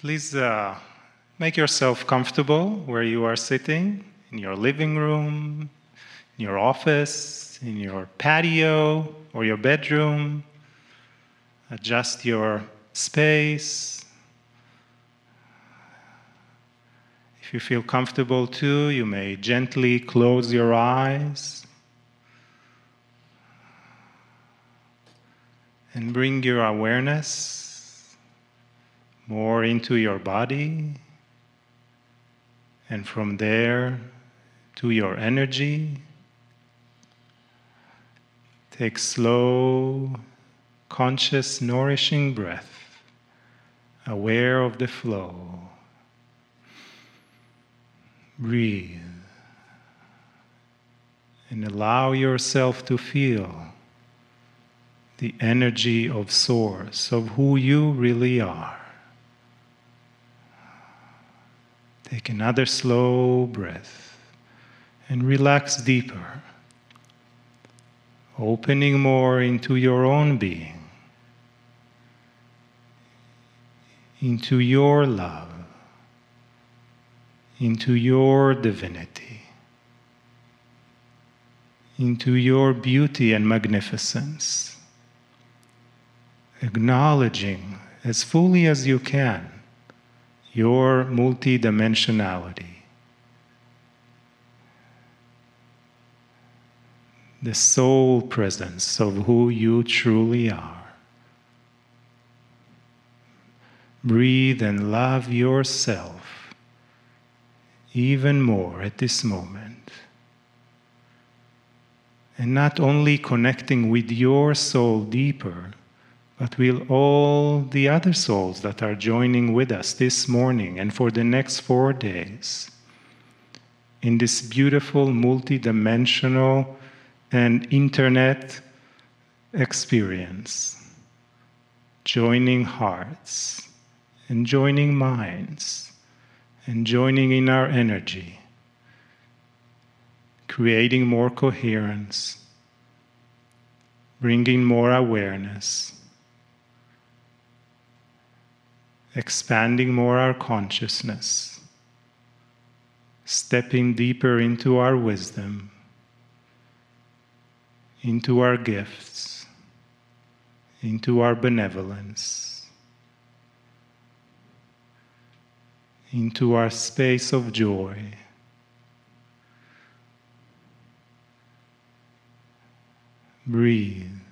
Please uh, make yourself comfortable where you are sitting in your living room, in your office, in your patio, or your bedroom. Adjust your space. If you feel comfortable too, you may gently close your eyes and bring your awareness more into your body, and from there to your energy. Take slow, conscious, nourishing breath, aware of the flow. Breathe and allow yourself to feel the energy of Source, of who you really are. Take another slow breath and relax deeper, opening more into your own being, into your love, into your divinity, into your beauty and magnificence acknowledging as fully as you can your multidimensionality. The soul presence of who you truly are. Breathe and love yourself even more at this moment. And not only connecting with your soul deeper but will all the other souls that are joining with us this morning and for the next four days in this beautiful multidimensional and internet experience, joining hearts and joining minds and joining in our energy, creating more coherence, bringing more awareness expanding more our consciousness, stepping deeper into our wisdom, into our gifts, into our benevolence, into our space of joy. Breathe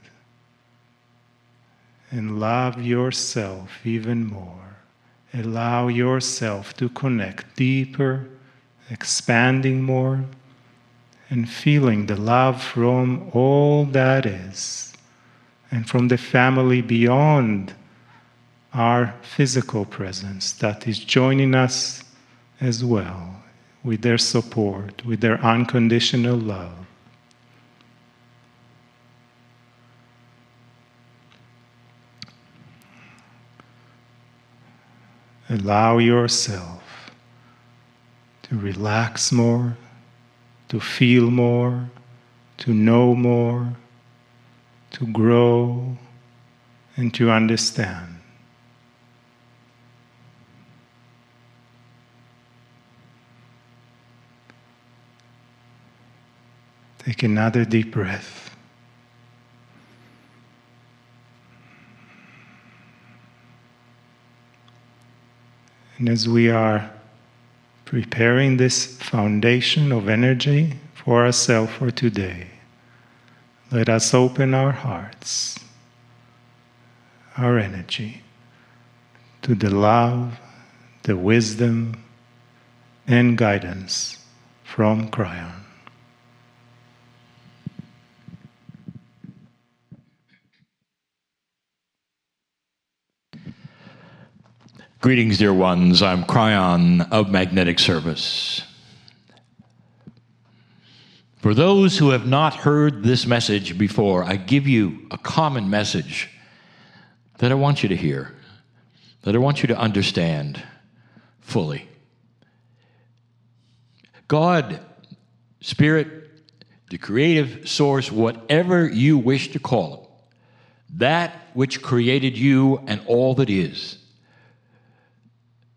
and love yourself even more allow yourself to connect deeper, expanding more, and feeling the love from all that is, and from the family beyond our physical presence that is joining us as well with their support, with their unconditional love. Allow yourself to relax more, to feel more, to know more, to grow, and to understand. Take another deep breath. And as we are preparing this foundation of energy for ourselves for today, let us open our hearts, our energy, to the love, the wisdom, and guidance from Kryon. Greetings, dear ones. I'm Kryon of Magnetic Service. For those who have not heard this message before, I give you a common message that I want you to hear, that I want you to understand fully. God, Spirit, the creative source, whatever you wish to call it, that which created you and all that is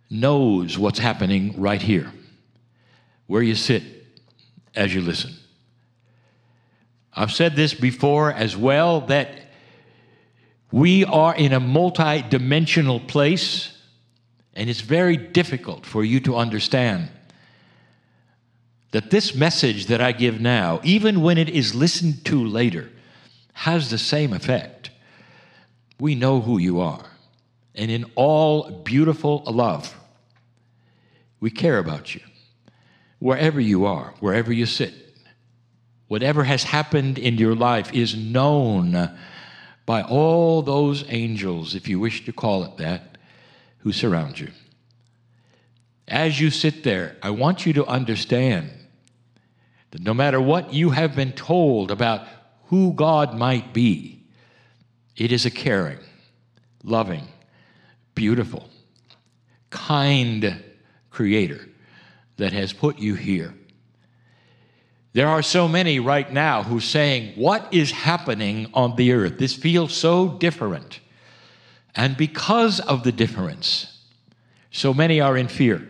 knows what's happening right here, where you sit as you listen. I've said this before as well that we are in a multi dimensional place, and it's very difficult for you to understand that this message that I give now, even when it is listened to later, has the same effect. We know who you are, and in all beautiful love, we care about you. Wherever you are, wherever you sit, whatever has happened in your life is known by all those angels, if you wish to call it that, who surround you. As you sit there, I want you to understand that no matter what you have been told about who God might be, it is a caring, loving, beautiful, kind creator that has put you here. There are so many right now who are saying, What is happening on the earth? This feels so different. And because of the difference, so many are in fear.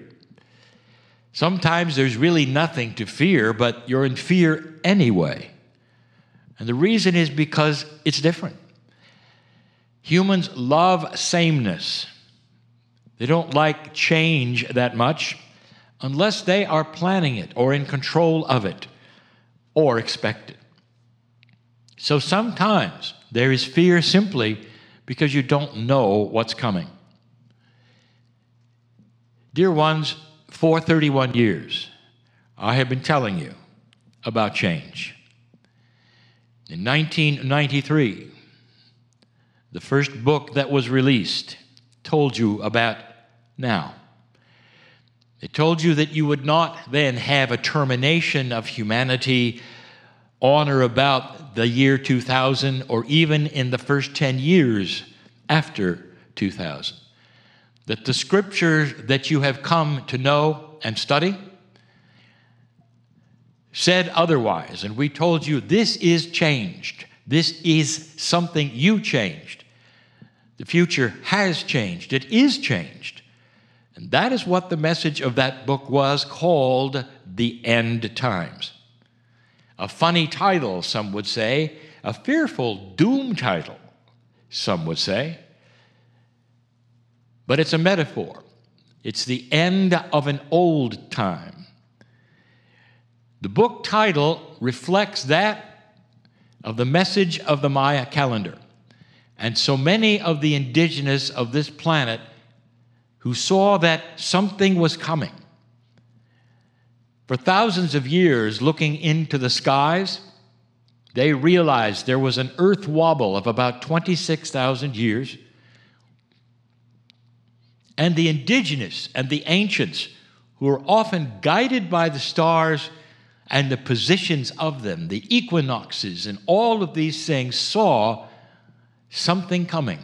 Sometimes there's really nothing to fear, but you're in fear anyway. And the reason is because it's different. Humans love sameness. They don't like change that much unless they are planning it or in control of it or expect it. So sometimes there is fear simply because you don't know what's coming. Dear ones, for 31 years, I have been telling you about change. In 1993, the first book that was released told you about now. It told you that you would not then have a termination of humanity on or about the year 2000 or even in the first 10 years after 2000. That the scriptures that you have come to know and study said otherwise. And we told you this is changed. This is something you changed. The future has changed. It is changed. And that is what the message of that book was called The End Times. A funny title, some would say, a fearful doom title, some would say. But it's a metaphor. It's the end of an old time. The book title reflects that of the message of the Maya calendar. And so many of the indigenous of this planet who saw that something was coming. For thousands of years, looking into the skies, they realized there was an earth wobble of about 26,000 years. And the indigenous and the ancients, who were often guided by the stars and the positions of them, the equinoxes, and all of these things, saw something coming.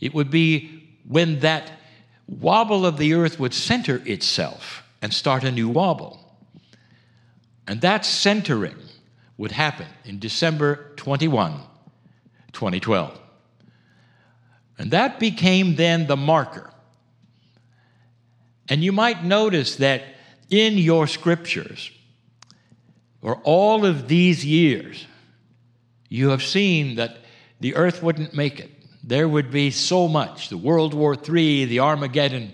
It would be when that wobble of the earth would center itself and start a new wobble. And that centering would happen in December 21, 2012. And that became then the marker. And you might notice that in your scriptures, for all of these years, you have seen that the earth wouldn't make it there would be so much. The World War III, the Armageddon,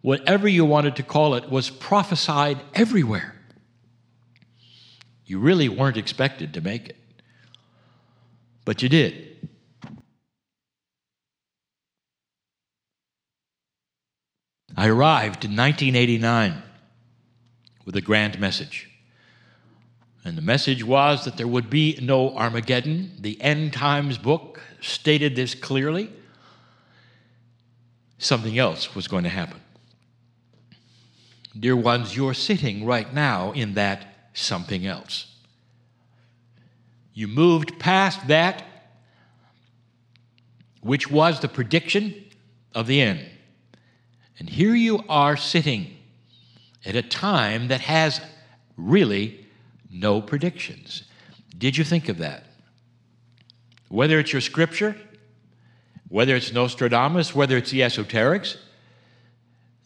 whatever you wanted to call it, was prophesied everywhere. You really weren't expected to make it, but you did. I arrived in 1989 with a grand message. And the message was that there would be no Armageddon. The End Times book stated this clearly. Something else was going to happen. Dear ones, you're sitting right now in that something else. You moved past that, which was the prediction of the end. And here you are sitting at a time that has really no predictions. Did you think of that? Whether it's your scripture, whether it's Nostradamus, whether it's the esoterics,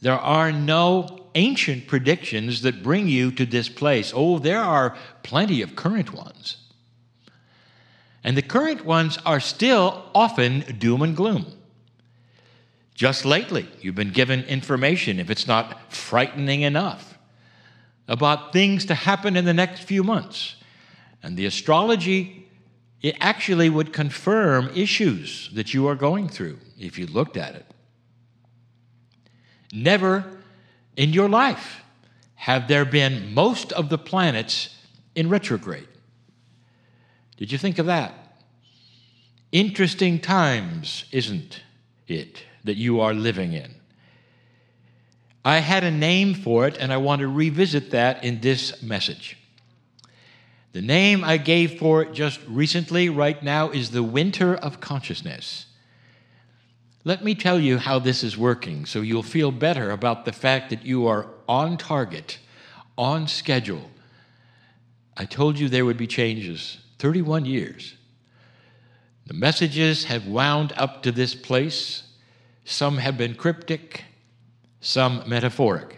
There are no ancient predictions that bring you to this place. Oh, there are plenty of current ones. And the current ones are still often doom and gloom. Just lately, you've been given information, if it's not frightening enough, about things to happen in the next few months. And the astrology, it actually would confirm issues that you are going through if you looked at it. Never in your life have there been most of the planets in retrograde. Did you think of that? Interesting times, isn't it, that you are living in? I had a name for it, and I want to revisit that in this message. The name I gave for it just recently, right now, is the winter of consciousness. Let me tell you how this is working so you'll feel better about the fact that you are on target, on schedule. I told you there would be changes 31 years. The messages have wound up to this place. Some have been cryptic, some metaphoric.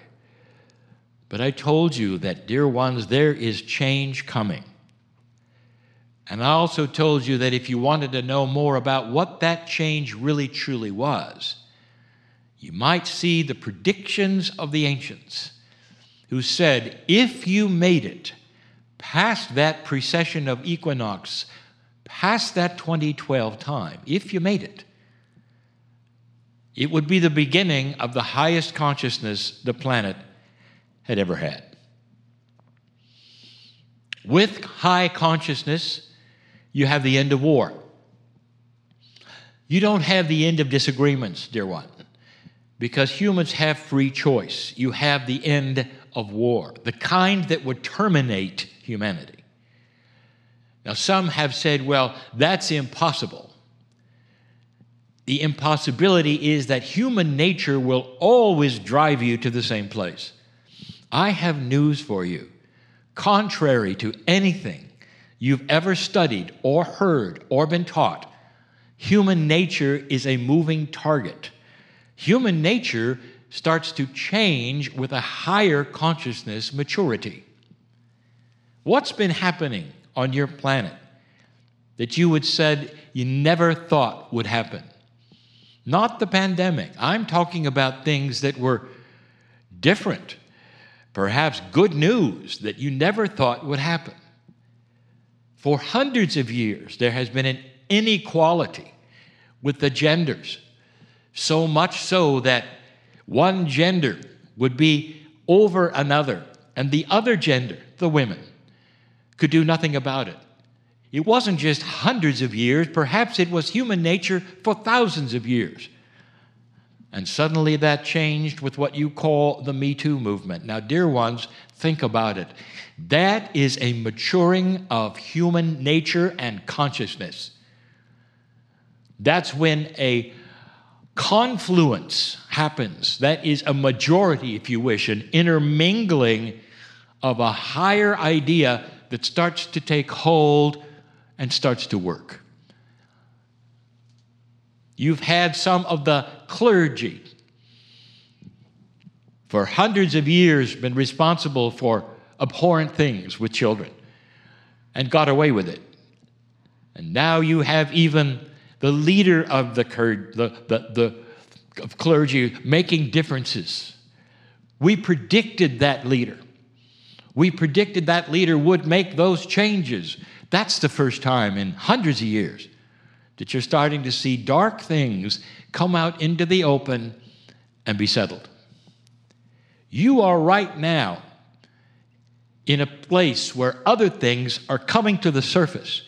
But I told you that, dear ones, there is change coming. And I also told you that if you wanted to know more about what that change really truly was, you might see the predictions of the ancients who said, if you made it past that precession of equinox, past that 2012 time, if you made it, it would be the beginning of the highest consciousness the planet had ever had. With high consciousness, you have the end of war. You don't have the end of disagreements, dear one, because humans have free choice. You have the end of war, the kind that would terminate humanity. Now, some have said, well, that's impossible. The impossibility is that human nature will always drive you to the same place. I have news for you. Contrary to anything you've ever studied or heard or been taught, human nature is a moving target. Human nature starts to change with a higher consciousness maturity. What's been happening on your planet that you would said you never thought would happen? Not the pandemic. I'm talking about things that were different. Perhaps good news that you never thought would happen. For hundreds of years, there has been an inequality with the genders, so much so that one gender would be over another, and the other gender, the women, could do nothing about it. It wasn't just hundreds of years, perhaps it was human nature for thousands of years. And suddenly that changed with what you call the Me Too movement. Now, dear ones, think about it. That is a maturing of human nature and consciousness. That's when a confluence happens. That is a majority, if you wish, an intermingling of a higher idea that starts to take hold and starts to work. You've had some of the clergy for hundreds of years been responsible for abhorrent things with children and got away with it. And now you have even the leader of the, the, the, the of clergy making differences. We predicted that leader. We predicted that leader would make those changes. That's the first time in hundreds of years that you're starting to see dark things come out into the open and be settled. You are right now in a place where other things are coming to the surface.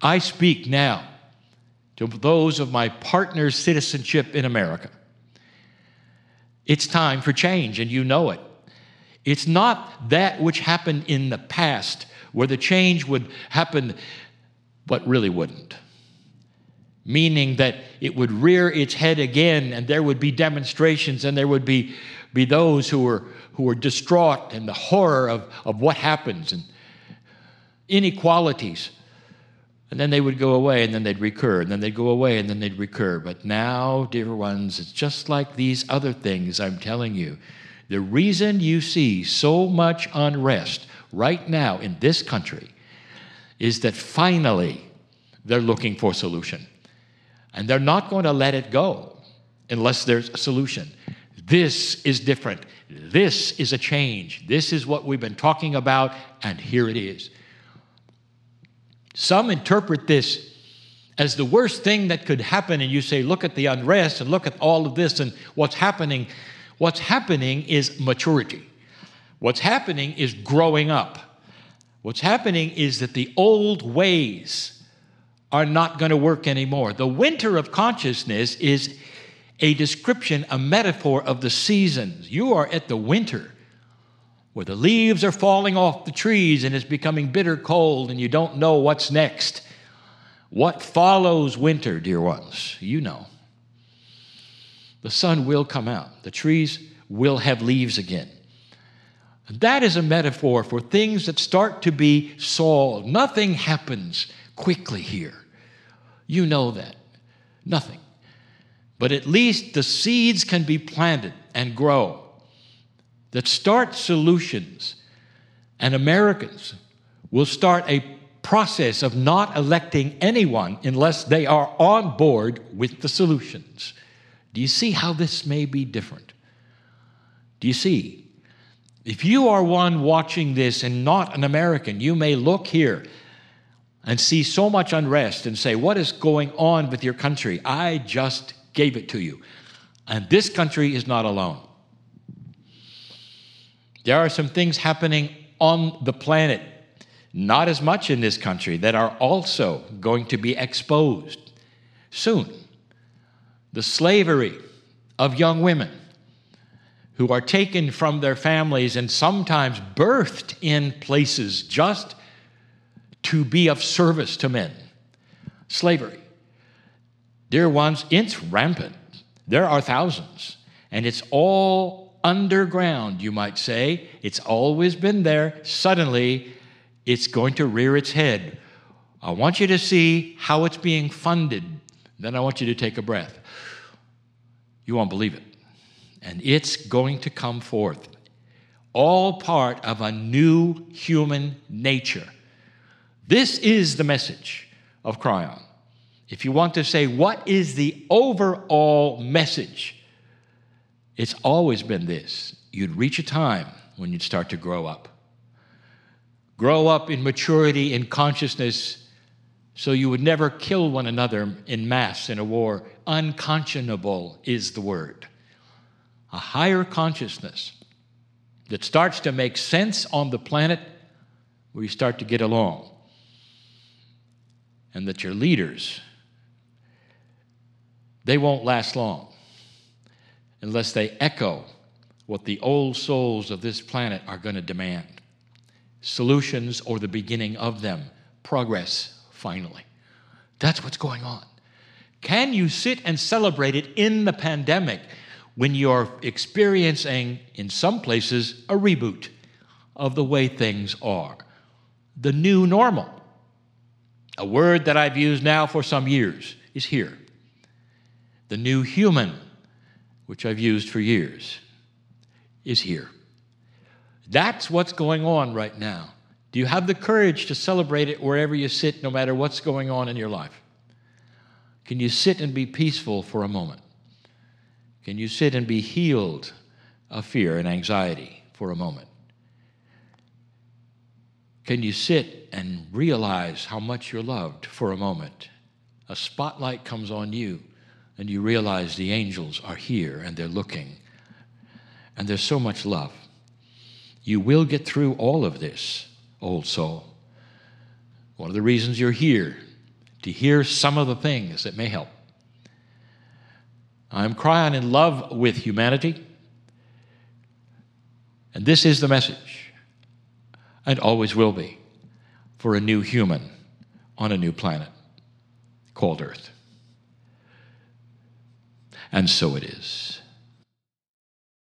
I speak now to those of my partner's citizenship in America. It's time for change, and you know it. It's not that which happened in the past where the change would happen, but really wouldn't. Meaning that it would rear its head again, and there would be demonstrations, and there would be, be those who were who were distraught and the horror of, of what happens and inequalities. And then they would go away and then they'd recur, and then they'd go away and then they'd recur. But now, dear ones, it's just like these other things I'm telling you. The reason you see so much unrest right now in this country is that finally they're looking for a solution. And they're not going to let it go unless there's a solution. This is different. This is a change. This is what we've been talking about, and here it is. Some interpret this as the worst thing that could happen, and you say, look at the unrest and look at all of this and what's happening. What's happening is maturity. What's happening is growing up. What's happening is that the old ways are not going to work anymore. The winter of consciousness is a description, a metaphor of the seasons. You are at the winter where the leaves are falling off the trees and it's becoming bitter cold and you don't know what's next. What follows winter, dear ones? You know. The sun will come out, the trees will have leaves again. That is a metaphor for things that start to be solved. Nothing happens quickly here. You know that. Nothing. But at least the seeds can be planted and grow that start solutions, and Americans will start a process of not electing anyone unless they are on board with the solutions. Do you see how this may be different? Do you see? If you are one watching this and not an American, you may look here and see so much unrest and say, What is going on with your country? I just gave it to you. And this country is not alone. There are some things happening on the planet, not as much in this country, that are also going to be exposed soon. The slavery of young women who are taken from their families and sometimes birthed in places just to be of service to men. Slavery. Dear ones, it's rampant. There are thousands, and it's all underground, you might say. It's always been there. Suddenly, it's going to rear its head. I want you to see how it's being funded. Then I want you to take a breath. You won't believe it. And it's going to come forth. All part of a new human nature. This is the message of Kryon if you want to say, what is the overall message? It's always been this you'd reach a time when you'd start to grow up. Grow up in maturity, in consciousness, so you would never kill one another in mass in a war. Unconscionable is the word. A higher consciousness that starts to make sense on the planet where you start to get along. And that your leaders they won't last long unless they echo what the old souls of this planet are going to demand solutions or the beginning of them, progress, finally. That's what's going on. Can you sit and celebrate it in the pandemic when you're experiencing, in some places, a reboot of the way things are? The new normal. A word that I've used now for some years is here the new human, which I've used for years, is here. That's what's going on right now. Do you have the courage to celebrate it wherever you sit, no matter what's going on in your life? Can you sit and be peaceful for a moment? Can you sit and be healed of fear and anxiety for a moment? Can you sit and realize how much you're loved for a moment? A spotlight comes on you and you realize the angels are here and they're looking. And there's so much love. You will get through all of this, old soul. One of the reasons you're here, to hear some of the things that may help. I'm Kryon in love with humanity. And this is the message, and always will be, for a new human on a new planet called Earth. And so it is.